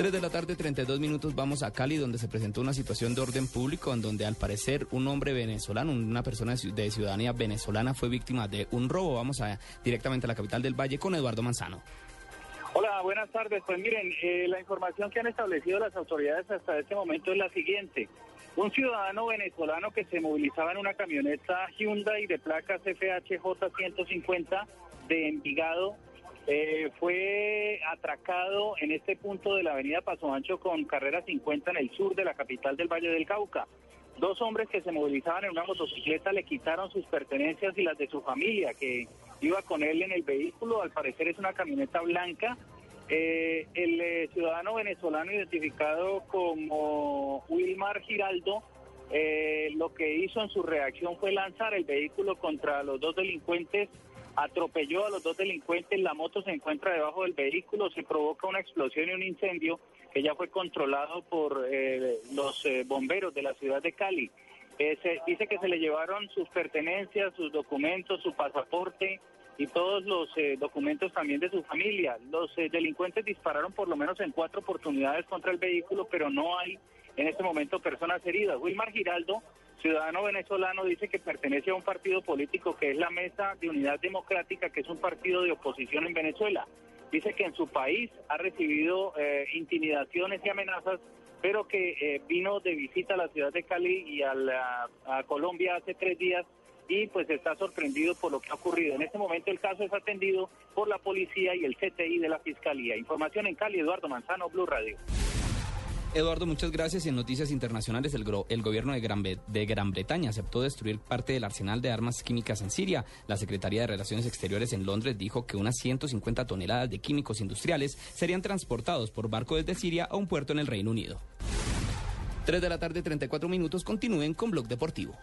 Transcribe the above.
3 de la tarde, 32 minutos, vamos a Cali, donde se presentó una situación de orden público en donde al parecer un hombre venezolano, una persona de ciudadanía venezolana fue víctima de un robo. Vamos a, directamente a la capital del Valle con Eduardo Manzano. Hola, buenas tardes. Pues miren, eh, la información que han establecido las autoridades hasta este momento es la siguiente. Un ciudadano venezolano que se movilizaba en una camioneta Hyundai de placa CFHJ 150 de Envigado eh, fue atracado en este punto de la avenida Paso Ancho con carrera 50 en el sur de la capital del Valle del Cauca. Dos hombres que se movilizaban en una motocicleta le quitaron sus pertenencias y las de su familia, que iba con él en el vehículo. Al parecer es una camioneta blanca. Eh, el eh, ciudadano venezolano identificado como Wilmar Giraldo lo que hizo en su reacción fue lanzar el vehículo contra los dos delincuentes atropelló a los dos delincuentes, la moto se encuentra debajo del vehículo, se provoca una explosión y un incendio que ya fue controlado por eh, los eh, bomberos de la ciudad de Cali. Eh, se dice que se le llevaron sus pertenencias, sus documentos, su pasaporte y todos los documentos también de su familia. Los delincuentes dispararon por lo menos en cuatro oportunidades contra el vehículo, pero no hay en este momento personas heridas. Wilmar Giraldo ciudadano venezolano dice que pertenece a un partido político que es la Mesa de Unidad Democrática, que es un partido de oposición en Venezuela. Dice que en su país ha recibido eh, intimidaciones y amenazas, pero que eh, vino de visita a la ciudad de Cali y a, a Colombia hace tres días y pues está sorprendido por lo que ha ocurrido. En este momento el caso es atendido por la policía y el CTI de la Fiscalía. Información en Cali, Eduardo Manzano, Blue Radio. Eduardo, muchas gracias. En noticias internacionales, el, gobierno de Gran, de Gran, Bretaña aceptó destruir parte del arsenal de armas químicas en Siria. La Secretaría de Relaciones Exteriores en Londres dijo que unas 150 toneladas de químicos industriales serían transportados por barco desde Siria a un puerto en el Reino Unido. 3 de la tarde, 34 minutos. Continúen con Blog Deportivo.